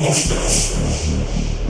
ガシガシ。